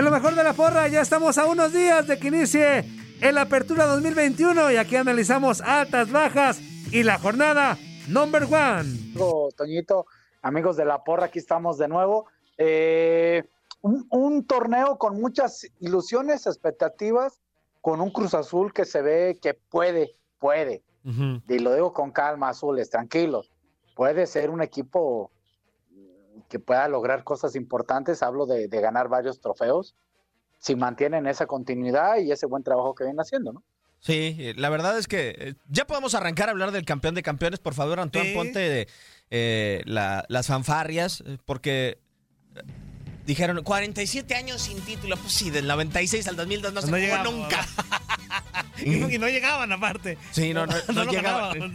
En lo mejor de la porra, ya estamos a unos días de que inicie el Apertura 2021 y aquí analizamos altas, bajas y la jornada number one. Toñito, amigos de la porra, aquí estamos de nuevo. Eh, un, un, torneo con muchas ilusiones, expectativas, con un Cruz Azul que se ve que puede, puede, uh -huh. y lo digo con calma, azules, tranquilos, puede ser un equipo que pueda lograr cosas importantes, hablo de, de ganar varios trofeos, si mantienen esa continuidad y ese buen trabajo que vienen haciendo, ¿no? Sí, la verdad es que eh, ya podemos arrancar a hablar del campeón de campeones. Por favor, Antoine, sí. ponte de, eh, la, las fanfarrias, eh, porque dijeron 47 años sin título. Pues sí, del 96 al 2002 no, no se jugó nunca. y, no, y, no, llegaban aparte. Sí, no, no, no, no llegaban.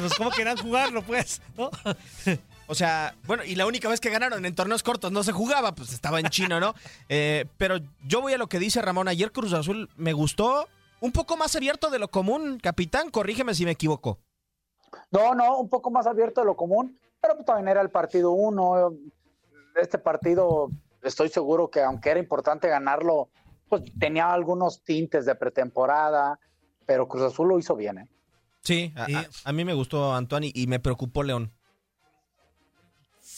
pues, ¿Cómo querían jugarlo, pues? O sea, bueno, y la única vez que ganaron en torneos cortos no se jugaba, pues estaba en chino, ¿no? Eh, pero yo voy a lo que dice Ramón. Ayer Cruz Azul me gustó un poco más abierto de lo común, capitán. Corrígeme si me equivoco. No, no, un poco más abierto de lo común, pero pues también era el partido uno. Este partido, estoy seguro que aunque era importante ganarlo, pues tenía algunos tintes de pretemporada, pero Cruz Azul lo hizo bien, ¿eh? Sí, a, a, a mí me gustó Antoine y me preocupó León.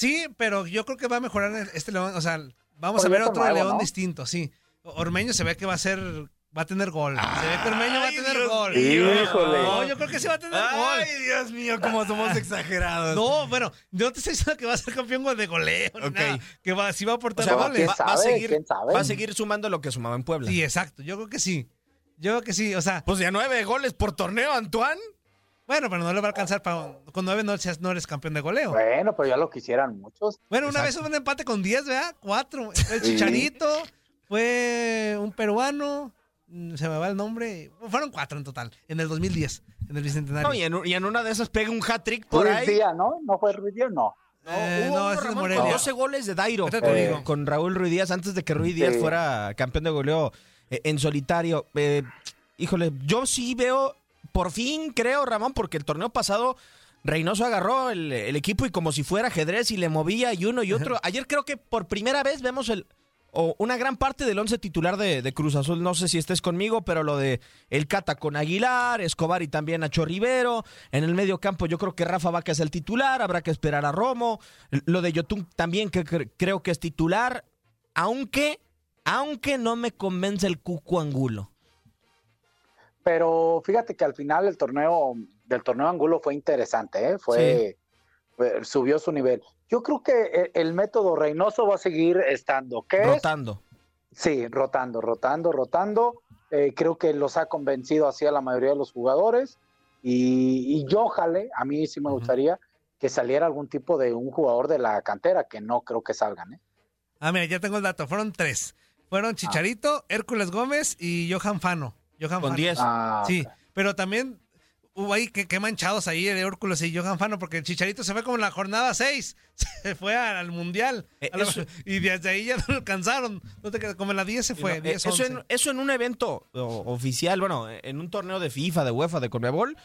Sí, pero yo creo que va a mejorar este León. O sea, vamos Por a ver otro nuevo, León ¿no? distinto, sí. Ormeño se ve que va a ser. Va a tener gol. se ve que Ormeño va a tener Dios gol. Híjole. No, yo creo que sí va a tener Ay, gol. Ay, Dios mío, cómo somos exagerados. No, bueno, no te estoy diciendo que va a ser campeón de goleo. Ok. nada, que va, sí va a aportar O sea, goles. va, va a seguir, ¿Quién sabe? va a seguir sumando lo que sumaba en Puebla. Sí, exacto. Yo creo que sí. Yo creo que sí. O sea, Pues ya nueve goles por torneo, Antoine. Bueno, pero no le va a alcanzar para. Con nueve no, no eres campeón de goleo. Bueno, pero ya lo quisieran muchos. Bueno, una vez hubo un empate con 10, ¿verdad? Cuatro. Fue el Chicharito, fue un peruano, mm, se me va el nombre. Fueron cuatro en total, en el 2010, en el Bicentenario. No, y, en, y en una de esas pega un hat-trick por Ruiz ahí. Díaz, ¿no? ¿No fue Ruiz Díaz? No. Eh, Hubo no, uno, ese es con 12 goles de Dairo eh, con Raúl Ruiz Díaz antes de que Ruiz Díaz Sí. fuera campeón de goleo eh, en solitario. Eh, híjole, yo sí veo, por fin creo, Ramón, porque el torneo pasado Reynoso agarró el, el equipo y como si fuera ajedrez y le movía y uno y otro. Ayer creo que por primera vez vemos el o una gran parte del once titular de, de Cruz Azul. No sé si estés conmigo, pero lo de el Cata con Aguilar, Escobar y también Nacho Rivero. En el medio campo yo creo que Rafa Vaca es el titular, habrá que esperar a Romo. Lo de Yotun también que cre- creo que es titular, aunque, aunque no me convence el Cuco Angulo. Pero fíjate que al final el torneo del torneo Angulo fue interesante, ¿eh? Fue, subió su nivel. Yo creo que el, el método Reynoso va a seguir estando. ¿Qué es? Rotando. Sí, rotando, rotando, rotando. Eh, creo que los ha convencido así a la mayoría de los jugadores. Y, y yo, jale, a mí sí me gustaría que saliera algún tipo de un jugador de la cantera, que no creo que salgan. ¿eh? Ah, mira, ya tengo el dato. Fueron tres. Fueron Chicharito, Hércules Gómez y Johan Fano. Johan Con Fano. 10. Ah, Sí, pero también hubo ahí que, que manchados ahí de Hércules y Johan Fano, porque el Chicharito se fue como en la jornada 6, se fue al, al Mundial, Eh, y desde ahí ya no lo alcanzaron, no te quedas- como en la 10 se fue, Eh, 10, eso, 11. en, eso en un evento oficial, bueno, en un torneo de FIFA, de UEFA, de Conmebol,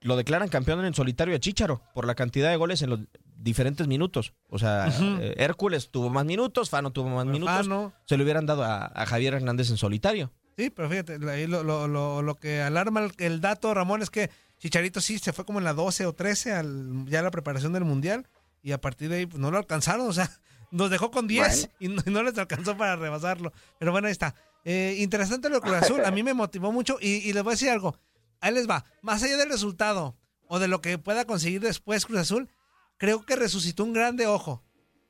lo declaran campeón en solitario a Chicharo por la cantidad de goles en los diferentes minutos. O sea, eh, Hércules tuvo más minutos, Fano tuvo más minutos. Fano. Se lo hubieran dado a, a Javier Hernández en solitario. Sí, pero fíjate, ahí lo, lo, lo, lo que alarma el, el dato, Ramón, es que Chicharito sí se fue como en la 12 o 13 al, ya a la preparación del Mundial y a partir de ahí pues, no lo alcanzaron, o sea, nos dejó con 10 y, no, y no les alcanzó para rebasarlo. Pero bueno, ahí está. Eh, interesante lo de Cruz Azul, a mí me motivó mucho y, y les voy a decir algo, ahí les va, más allá del resultado o de lo que pueda conseguir después Cruz Azul, creo que resucitó un grande ojo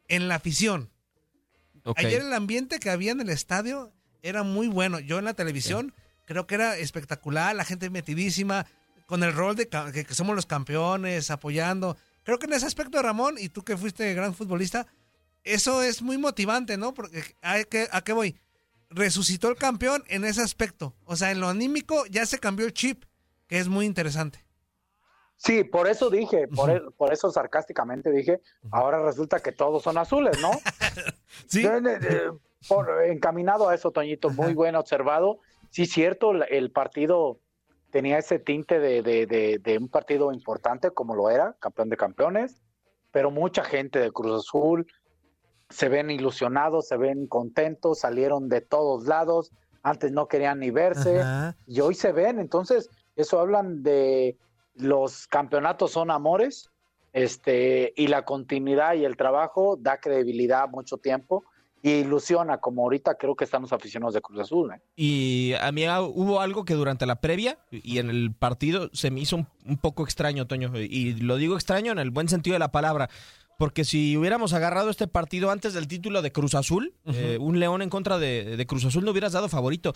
en la afición. Ayer el ambiente que había en el estadio era muy bueno. Yo en la televisión creo que era espectacular, la gente metidísima, con el rol de que, que somos los campeones, apoyando. Creo que en ese aspecto, Ramón, y tú que fuiste gran futbolista, eso es muy motivante, ¿no? Porque ¿a qué, ¿a qué voy? Resucitó el campeón en ese aspecto. O sea, en lo anímico ya se cambió el chip, que es muy interesante. Sí, por eso dije, por, e- por eso sarcásticamente dije, ahora resulta que todos son azules, ¿no? Sí. Por- encaminado a eso, Toñito, muy bien observado. Sí, cierto, el partido tenía ese tinte de, de- de- de un partido importante como lo era, campeón de campeones, pero mucha gente de Cruz Azul se ven ilusionados, se ven contentos, salieron de todos lados, antes no querían ni verse Ajá. y hoy se ven, entonces eso hablan de los campeonatos son amores, este y la continuidad y el trabajo da credibilidad mucho tiempo y ilusiona como ahorita creo que están los aficionados de Cruz Azul. ¿eh? Y a mí ah, hubo algo que durante la previa y en el partido se me hizo un, un poco extraño, Toño. Y lo digo extraño en el buen sentido de la palabra. Porque si hubiéramos agarrado este partido antes del título de Cruz Azul, eh, un León en contra de, de Cruz Azul no hubieras dado favorito.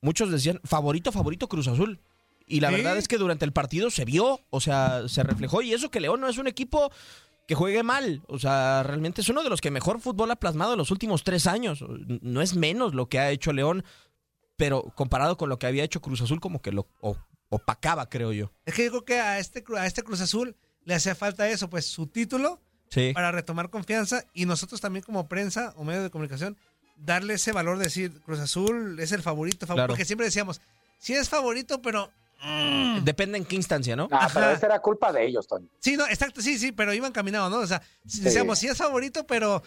Muchos decían, favorito, favorito Cruz Azul. Y la Sí. verdad es que durante el partido se vio, o sea, se reflejó. Y eso que León no es un equipo que juegue mal. O sea, realmente es uno de los que mejor fútbol ha plasmado en los últimos tres años. No es menos lo que ha hecho León, pero comparado con lo que había hecho Cruz Azul, como que lo opacaba, creo yo. Es que yo creo que a este, a este Cruz Azul le hacía falta eso, pues su título Sí. para retomar confianza y nosotros también como prensa o medio de comunicación darle ese valor de decir Cruz Azul es el favorito, favorito Claro. porque siempre decíamos, sí es favorito, pero mm, Depende en qué instancia, ¿no? Ah, pero esa era culpa de ellos, Toño. sí, no, exacto, sí, sí, pero iban caminados, ¿no? O sea, decíamos, sí es favorito, pero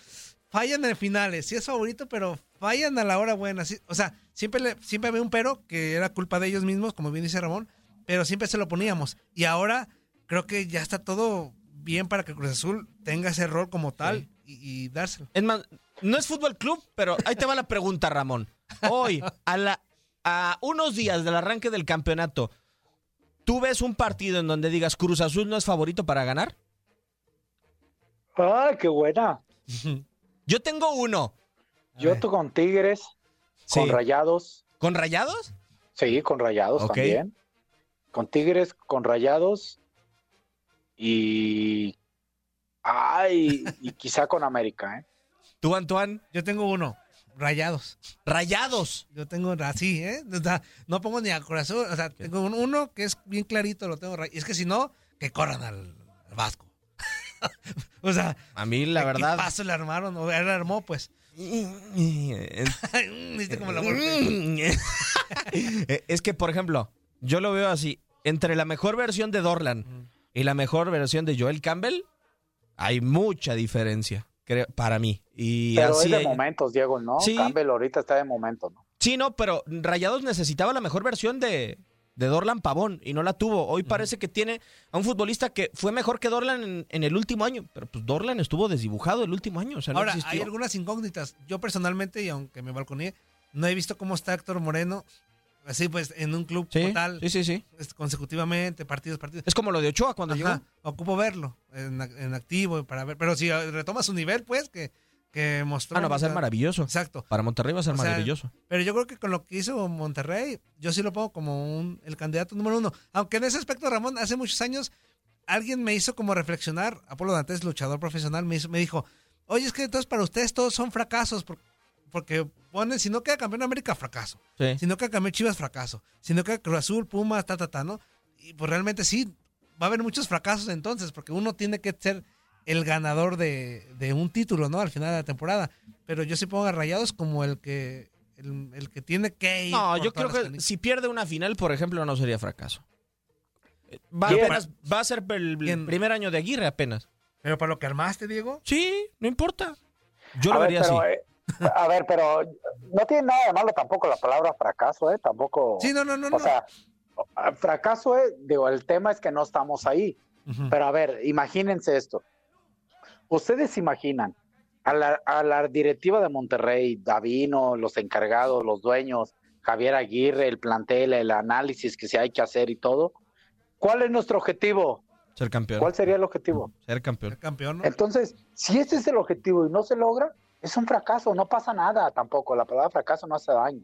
fallan en finales, sí es favorito, pero fallan a la hora buena, sí, o sea, siempre le, siempre había un pero que era culpa de ellos mismos, como bien dice Ramón, pero siempre se lo poníamos y ahora creo que ya está todo bien para que Cruz Azul tenga ese rol como tal y, y dárselo. Es más, no es fútbol club, pero ahí te va la pregunta, Ramón. Hoy, a, la, a unos días del arranque del campeonato, ¿tú ves un partido en donde digas Cruz Azul no es favorito para ganar? Ay, qué buena. Yo tengo uno. Yo tú con Tigres, Sí. con Rayados, ¿Con Rayados? sí, con Rayados también. Con Tigres, con Rayados y ay, y quizá con América, ¿eh? ¿Tú, Antoine? Yo tengo uno, rayados. Rayados. Yo tengo así, ¿eh? O sea, no pongo ni a corazón. O sea, tengo un- uno que es bien clarito, lo tengo. es que si no, que corran al, al Vasco. o sea, A mí, la verdad. paso le armaron, o él armó, pues. Eh, es que, por ejemplo, yo lo veo así. Entre la mejor versión de Dorlan y la mejor versión de Joel Campbell, hay mucha diferencia, creo, para mí. Y Pero así es de hay- momentos, Diego, ¿no? Sí. Campbell ahorita está de momento, ¿no? Sí, no, pero Rayados necesitaba la mejor versión de, de Dorlan Pavón y no la tuvo. Hoy parece que tiene a un futbolista que fue mejor que Dorlan en, en el último año, pero pues Dorlan estuvo desdibujado el último año, o sea, no Ahora, existió. hay algunas incógnitas. Yo personalmente, y aunque me balconeé, no he visto cómo está Héctor Moreno, así pues, en un club Sí, como tal, sí, sí, sí. es- consecutivamente, partidos, partidos. Es como lo de Ochoa cuando llegó. ocupo verlo en, en activo para ver. Pero si retoma su nivel, pues, que, que mostró. Ah, no, va a ser maravilloso. Exacto. Para Monterrey va a ser O sea, maravilloso. Pero yo creo que con lo que hizo Monterrey, yo sí lo pongo como un, el candidato número uno. Aunque en ese aspecto, Ramón, hace muchos años, alguien me hizo como reflexionar. Apolo Dantes, luchador profesional, me, hizo- me dijo: Oye, es que entonces para ustedes todos son fracasos. por- porque ponen, si no queda campeón de América, fracaso. Sí. Si no queda campeón Chivas, fracaso. Si no queda Cruz Azul, Pumas, ta, ta, ta, ¿no? Y pues realmente sí, va a haber muchos fracasos entonces, porque uno tiene que ser el ganador de, de un título, ¿no? Al final de la temporada. Pero yo sí pongo a Rayados como el que el, el que tiene que ir. No, yo creo que canicas. si pierde una final, por ejemplo, no sería fracaso. Va, apenas- va a ser el primer año de Aguirre apenas. Pero para lo que armaste, Diego. Sí, no importa. Yo a lo ver, vería así. eh, a ver, pero no tiene nada de malo tampoco la palabra fracaso, ¿eh? Tampoco. Sí, no, no, no. o no. sea, fracaso, ¿eh? Digo, el tema es que no estamos ahí. Pero a ver, imagínense esto. Ustedes imaginan a la, a la directiva de Monterrey, Davino, los encargados, los dueños, Javier Aguirre, el plantel, el análisis que se hay que hacer y todo. ¿Cuál es nuestro objetivo? Ser campeón. ¿Cuál sería el objetivo? Ser campeón. El campeón, ¿no? Entonces, si ese es el objetivo y no se logra, es un fracaso, no pasa nada tampoco. La palabra fracaso no hace daño.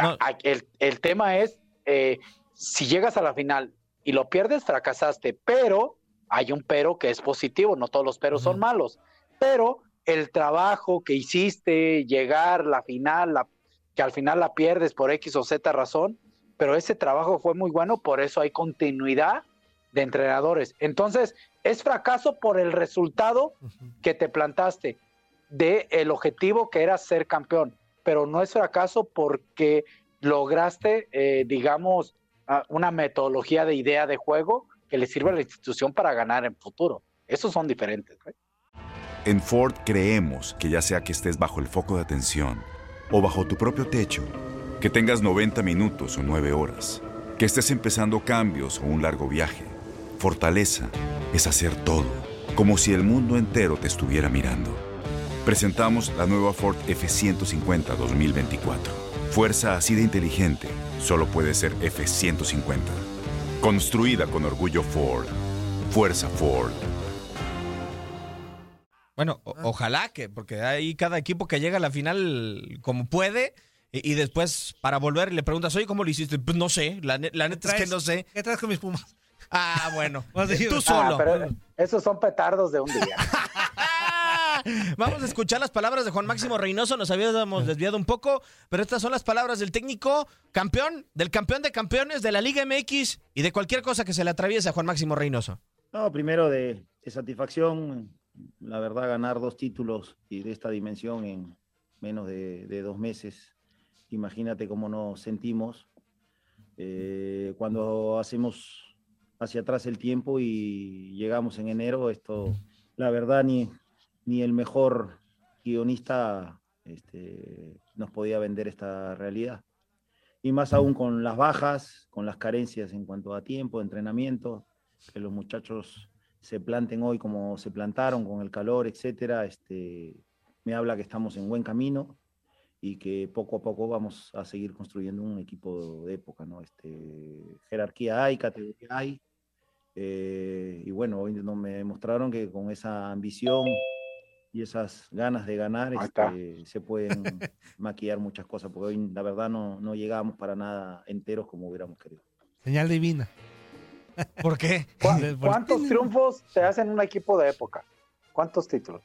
No. A- a- El, el tema es, eh, si llegas a la final y lo pierdes, fracasaste, pero hay un pero que es positivo, no todos los peros son malos, pero el trabajo que hiciste, llegar, la final, la, que al final la pierdes por X o Z razón, pero ese trabajo fue muy bueno, por eso hay continuidad de entrenadores. Entonces, es fracaso por el resultado que te plantaste de el objetivo que era ser campeón, pero no es fracaso porque lograste, eh, digamos, una metodología de idea de juego que le sirva a la institución para ganar en futuro. Esos son diferentes. En Ford creemos que ya sea que estés bajo el foco de atención o bajo tu propio techo, que tengas 90 minutos o 9 horas, que estés empezando cambios o un largo viaje, fortaleza es hacer todo, como si el mundo entero te estuviera mirando. Presentamos la nueva Ford F150 2024. Fuerza así de inteligente solo puede ser F150. Construida con orgullo Ford. Fuerza Ford. Bueno, ojalá que, porque hay cada equipo que llega a la final como puede. Y, después, para volver, le preguntas, oye, ¿cómo lo hiciste? Pues no sé, la, neta es que no sé. ¿Qué traes con mis pumas? Ah, bueno. Tú solo. Ah, esos son petardos de un día. Vamos a escuchar las palabras de Juan Máximo Reynoso. Nos habíamos desviado un poco, pero estas son las palabras del técnico campeón, del campeón de campeones de la Liga MX y de cualquier cosa que se le atraviese a Juan Máximo Reynoso. No, primero de, satisfacción, la verdad, ganar dos títulos y de esta dimensión en menos de, dos meses. Imagínate cómo nos sentimos eh, cuando hacemos hacia atrás el tiempo y llegamos en enero. Esto, la verdad, ni, ni el mejor guionista este, nos podía vender esta realidad. Y más aún con las bajas, con las carencias en cuanto a tiempo, entrenamiento, que los muchachos se planten hoy como se plantaron, con el calor, etcétera, este, me habla que estamos en buen camino y que poco a poco vamos a seguir construyendo un equipo de época, ¿no? Este, jerarquía hay, categoría hay, eh, y bueno, hoy no me que con esa ambición y esas ganas de ganar este, se pueden maquillar muchas cosas, porque hoy la verdad no, no llegamos para nada enteros como hubiéramos querido. Señal divina. ¿Por qué? ¿Cuántos triunfos te hacen un equipo de época? ¿Cuántos títulos?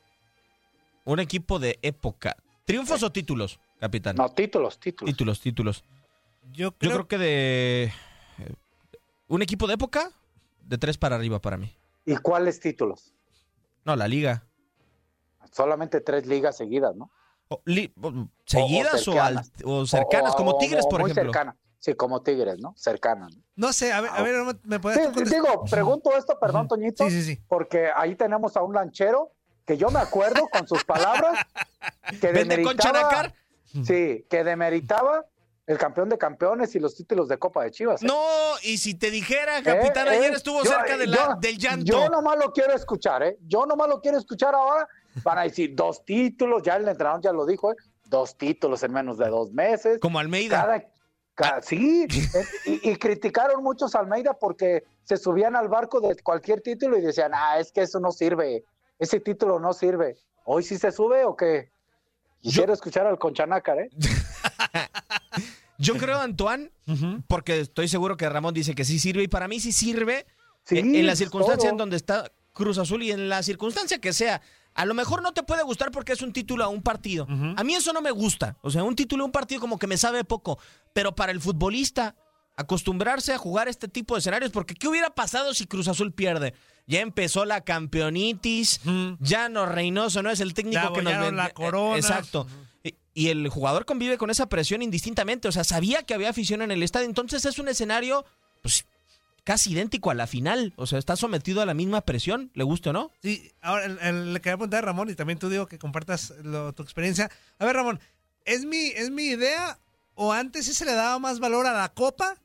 Un equipo de época. ¿Triunfos o títulos, capitán? No, títulos, títulos. Títulos, títulos. Yo creo, Yo creo que de... Eh, ¿Un equipo de época? De tres para arriba para mí. ¿Y cuáles títulos? No, la liga solamente tres ligas seguidas, ¿no? ¿Seguidas o, cercanas, como Tigres, por ejemplo? Cercana. Sí, como Tigres, ¿no? Cercanas. ¿no? sé, a ver, a ver, ¿me puedes sí, Digo, pregunto esto, perdón, Toñito, sí, sí, sí. porque ahí tenemos a un lanchero que yo me acuerdo con sus palabras que demeritaba, sí, que demeritaba el campeón de campeones y los títulos de Copa de Chivas. ¿eh? No, y si te dijera, capitán, eh, ayer eh, estuvo cerca de la, del llanto. Yo nomás lo quiero escuchar, ¿eh? Yo nomás lo quiero escuchar ahora para decir dos títulos, ya el entrenador ya lo dijo, ¿eh? dos títulos en menos de dos meses. Como Almeida. Ah. sí, y, criticaron muchos a Almeida porque se subían al barco de cualquier título y decían, ah, es que eso no sirve, ese título no sirve. ¿Hoy sí se sube o qué? Quisiera escuchar al Conchanácar, ¿eh? Yo creo, Antoine, porque estoy seguro que Ramón dice que sí sirve, y para mí sí sirve en, la circunstancia en donde está Cruz Azul y en la circunstancia que sea. A lo mejor no te puede gustar porque es un título a un partido. A mí eso no me gusta. O sea, un título a un partido como que me sabe poco. Pero para el futbolista, acostumbrarse a jugar este tipo de escenarios, porque ¿qué hubiera pasado si Cruz Azul pierde? Ya empezó la campeonitis, ya no Reynoso no es el técnico que nos vende. la corona. Exacto. Y el jugador convive con esa presión indistintamente. O sea, sabía que había afición en el estadio. Entonces es un escenario, pues, casi idéntico a la final. O sea, está sometido a la misma presión, le guste o no. Sí, ahora le quería preguntar a Ramón y también tú digo que compartas tu experiencia. A ver, Ramón, ¿es mi, ¿es mi idea o antes sí se le daba más valor a la copa?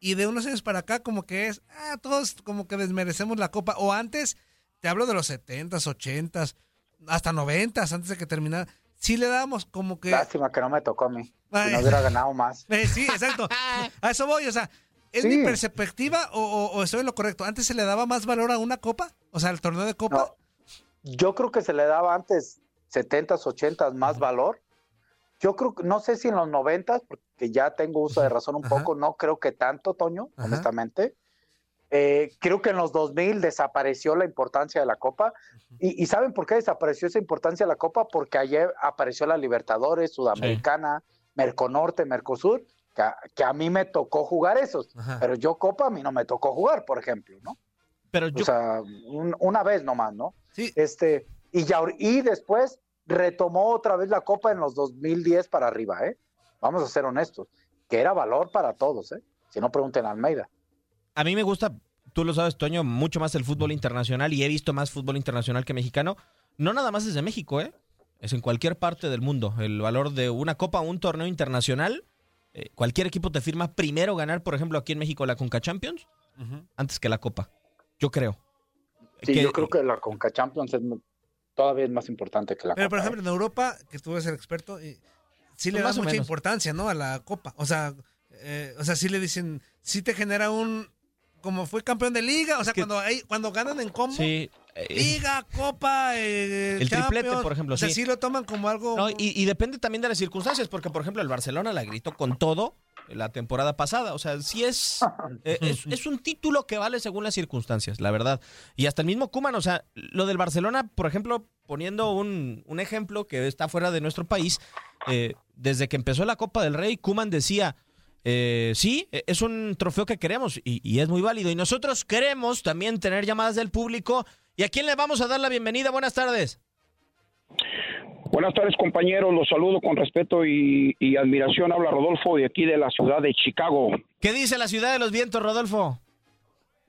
Y de unos años para acá como que es, ah, todos como que desmerecemos la copa. O antes, te hablo de los 70s, 80s, hasta 90s, antes de que terminara sí le damos como que. Lástima que no me tocó a mí. Si no hubiera ganado más. Eh, sí, exacto. A eso voy, o sea, ¿es mi perspectiva o, o, estoy en lo correcto? ¿Antes se le daba más valor a una copa? O sea, al torneo de copa. yo creo que se le daba antes 70s, 80s más valor. Yo creo que, no sé si en los 90s, porque ya tengo uso de razón un poco, no creo que tanto, Toño, honestamente. Eh, creo que en los 2000 desapareció la importancia de la Copa. Y, ¿saben por qué desapareció esa importancia de la Copa? Porque ayer apareció la Libertadores, Sudamericana, Merconorte, Mercosur, que a, mí me tocó jugar esos. Pero yo Copa a mí no me tocó jugar, por ejemplo, ¿no? Pero yo... O sea, una vez nomás, ¿no? Sí. Este, y, ya, y después retomó otra vez la Copa en los 2010 para arriba, ¿eh? Vamos a ser honestos, que era valor para todos, ¿eh? Si no, pregunten a Almeida. A mí me gusta, tú lo sabes, Toño, mucho más el fútbol internacional y he visto más fútbol internacional que mexicano. No nada más desde México, ¿eh? Es en cualquier parte del mundo. El valor de una copa un torneo internacional, eh, cualquier equipo te firma primero ganar, por ejemplo, aquí en México la Conca Champions, antes que la copa. Yo creo. Sí, yo creo que la Conca Champions es todavía es más importante que la Pero, por ejemplo, en Europa, que tú eres el experto, sí pues le da mucha importancia, ¿no? A la Copa. O sea, eh, o sea, sí le dicen, sí te genera un, como fue campeón de liga, o sea, cuando hay, cuando ganan en combo, sí. Eh, liga, Copa, eh, el triplete, por ejemplo, o sea, sí. lo toman como algo. No, y, y, depende también de las circunstancias, porque por ejemplo el Barcelona la gritó con todo la temporada pasada. O sea, sí es, eh, es, un título que vale según las circunstancias, la verdad. Y hasta el mismo Kuman, o sea, lo del Barcelona, por ejemplo, poniendo un, ejemplo que está fuera de nuestro país, eh, desde que empezó la Copa del Rey, Kuman decía, eh, sí, es un trofeo que queremos y, y, es muy válido. Y nosotros queremos también tener llamadas del público. ¿Y a quién le vamos a dar la bienvenida? Buenas tardes. Buenas tardes compañeros, los saludo con respeto y, admiración. Habla Rodolfo de aquí de la ciudad de Chicago. ¿Qué dice la ciudad de los vientos, Rodolfo?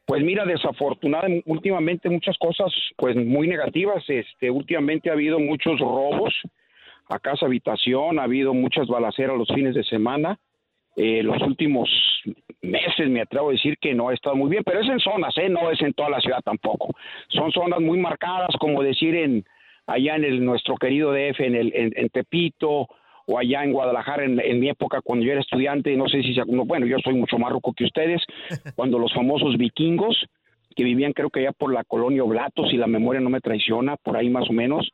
Pues mira, desafortunadamente últimamente muchas cosas pues muy negativas. Este, últimamente ha habido muchos robos a casa habitación, ha habido muchas balaceras los fines de semana. Eh, los últimos meses me atrevo a decir que no ha estado muy bien, pero es en zonas, ¿eh? no es en toda la ciudad tampoco. Son zonas muy marcadas, como decir en allá en el, nuestro querido DF, en, el, en, Tepito, o allá en Guadalajara en, mi época cuando yo era estudiante, no sé si se, bueno, yo soy mucho más ruco que ustedes, cuando los famosos vikingos que vivían creo que allá por la colonia Oblatos, si la memoria no me traiciona, por ahí más o menos,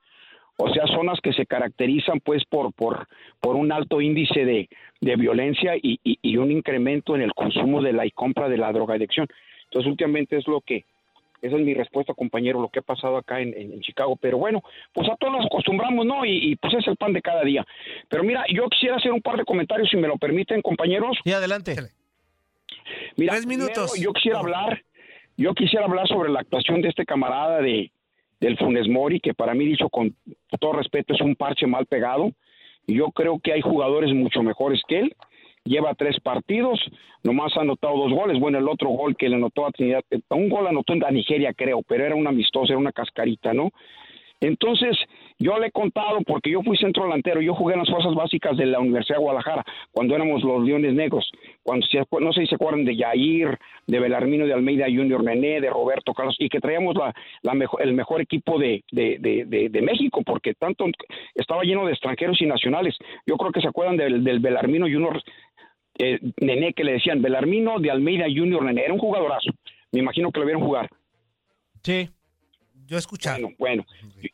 o sea, zonas que se caracterizan pues por, por, por un alto índice de, de violencia y, y, y, un incremento en el consumo de la y compra de la drogadicción. Entonces, últimamente es lo que esa es mi respuesta, compañero, lo que ha pasado acá en, Chicago. Pero bueno, pues a todos nos acostumbramos, ¿no? Y, pues es el pan de cada día. Pero mira, yo quisiera hacer un par de comentarios, si me lo permiten, compañeros. Sí, adelante. Mira, Tres minutos. yo quisiera hablar, yo quisiera hablar sobre la actuación de este camarada de del Funes Mori, que para mí, dicho con todo respeto, es un parche mal pegado. Yo creo que hay jugadores mucho mejores que él lleva tres partidos, nomás ha anotado dos goles. Bueno, el otro gol que le anotó a Trinidad, un gol anotó en Nigeria, creo, pero era un amistoso, era una cascarita, ¿no? Entonces, yo le he contado, porque yo fui centro delantero, yo jugué en las fuerzas básicas de la Universidad de Guadalajara, cuando éramos los Leones Negros, cuando no sé si se acuerdan de Yair, de Belarmino de Almeida Junior Nené, de Roberto Carlos, y que traíamos la, el mejor equipo de, de, México, porque tanto estaba lleno de extranjeros y nacionales. Yo creo que se acuerdan del, del Belarmino Junior eh, Nené que le decían Belarmino de Almeida Junior Nené, era un jugadorazo. Me imagino que lo vieron jugar. Sí. Yo escuchaba. Bueno, bueno,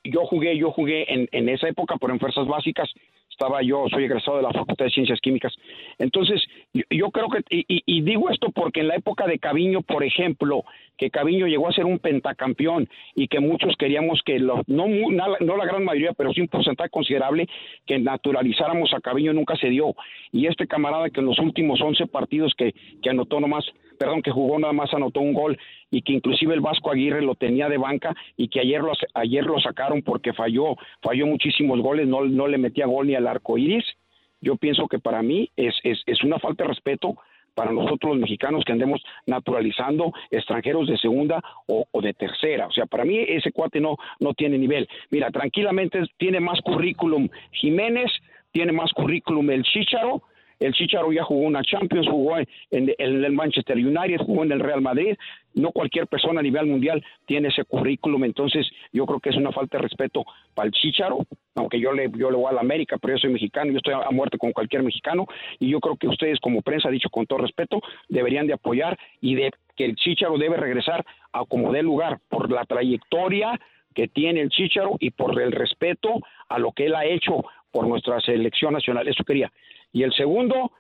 yo jugué, yo jugué en, en esa época, pero en fuerzas básicas estaba yo, soy egresado de la Facultad de Ciencias Químicas. Entonces, yo, creo que, y, digo esto porque en la época de Caviño, por ejemplo, que Caviño llegó a ser un pentacampeón y que muchos queríamos que, no, no la gran mayoría, pero sí un porcentaje considerable, que naturalizáramos a Caviño nunca se dio. Y este camarada que en los últimos 11 partidos que, que anotó nomás perdón, que jugó nada más anotó un gol y que inclusive el Vasco Aguirre lo tenía de banca y que ayer lo, ayer lo sacaron porque falló, falló muchísimos goles, no, no le metía gol ni al arco iris. Yo pienso que para mí es, es, es una falta de respeto para nosotros los mexicanos que andemos naturalizando extranjeros de segunda o, de tercera. O sea, para mí ese cuate no, no tiene nivel. Mira, tranquilamente tiene más currículum Jiménez, tiene más currículum el Chicharo, el Chicharo ya jugó una Champions, jugó en, el Manchester United, jugó en el Real Madrid. No cualquier persona a nivel mundial tiene ese currículum, entonces yo creo que es una falta de respeto para el Chicharo, aunque yo le, yo le voy a la América, pero yo soy mexicano, yo estoy a muerte con cualquier mexicano, y yo creo que ustedes como prensa, dicho con todo respeto, deberían de apoyar y de que el Chicharo debe regresar a como dé lugar por la trayectoria que tiene el Chicharo y por el respeto a lo que él ha hecho por nuestra selección nacional. Eso quería. Y el segundo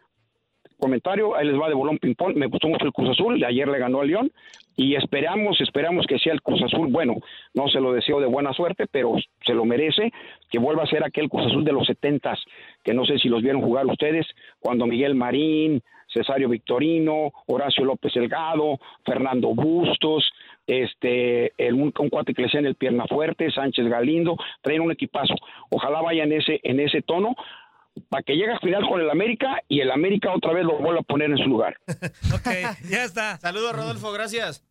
comentario, ahí les va de bolón ping-pong, me gustó mucho el Cruz Azul, ayer le ganó a León, y esperamos, esperamos que sea el Cruz Azul, bueno, no se lo deseo de buena suerte, pero se lo merece, que vuelva a ser aquel Cruz Azul de los setentas, que no sé si los vieron jugar ustedes, cuando Miguel Marín, Cesario Victorino, Horacio López Delgado, Fernando Bustos, este, el, un, un cuate que le en el pierna fuerte, Sánchez Galindo, traen un equipazo. Ojalá vaya en ese, en ese tono para que llegue a final con el América y el América otra vez lo vuelva a poner en su lugar. ok, ya está. Saludos, Rodolfo, gracias.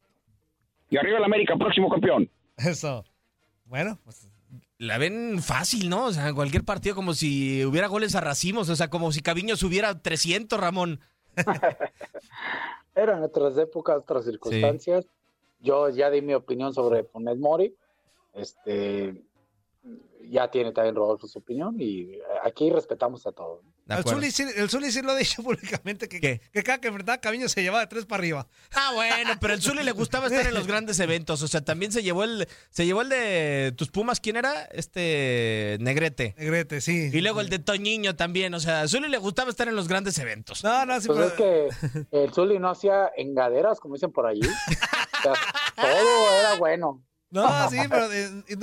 Y arriba el América, próximo campeón. Eso. Bueno, pues la ven fácil, ¿no? O sea, en cualquier partido como si hubiera goles a racimos, o sea, como si Caviño subiera 300, Ramón. Eran otras épocas, otras circunstancias. Yo ya di mi opinión sobre Funes Mori. Este, ya tiene también Rodolfo su opinión y aquí respetamos a todos. El Zuli, sí, el Zuli, sí, lo ha dicho públicamente que, que cada que enfrentaba se llevaba de tres para arriba. Ah, bueno, pero el Zuli le gustaba estar en los grandes eventos. O sea, también se llevó el se llevó el de tus Pumas, ¿quién era? Este Negrete. Negrete, sí. Y luego el de Toñiño también. O sea, al Zuli le gustaba estar en los grandes eventos. No, no, sí, pues pero... es que el Zuli no hacía engaderas, como dicen por allí. O sea, todo era bueno. No, sí, pero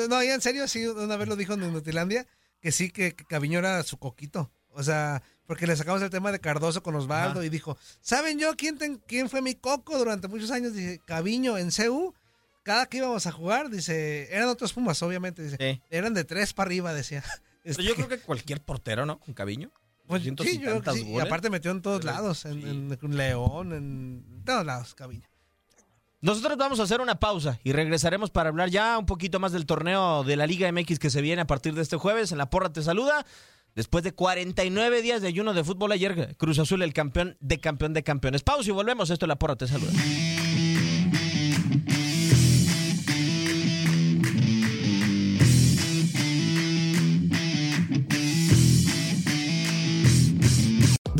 no, ya en serio, sí, una vez lo dijo en Nutilandia, que sí, que, que Caviño era su coquito. O sea, porque le sacamos el tema de Cardoso con Osvaldo Ajá. y dijo, ¿saben yo quién, ten, quién fue mi coco durante muchos años? Dice, Caviño en CU, cada que íbamos a jugar, dice, eran otros Pumas, obviamente, dice, sí. eran de tres para arriba, decía. Este, yo creo que cualquier portero, ¿no? Con Caviño. Pues sí, yo, sí. y aparte metió en todos lados, en, sí. en, León, en todos lados, Caviño. Nosotros vamos a hacer una pausa y regresaremos para hablar ya un poquito más del torneo de la Liga MX que se viene a partir de este jueves. En la porra te saluda. Después de 49 días de ayuno de fútbol ayer, Cruz Azul el campeón de campeón de campeones. Pausa y volvemos. Esto es la porra te saluda.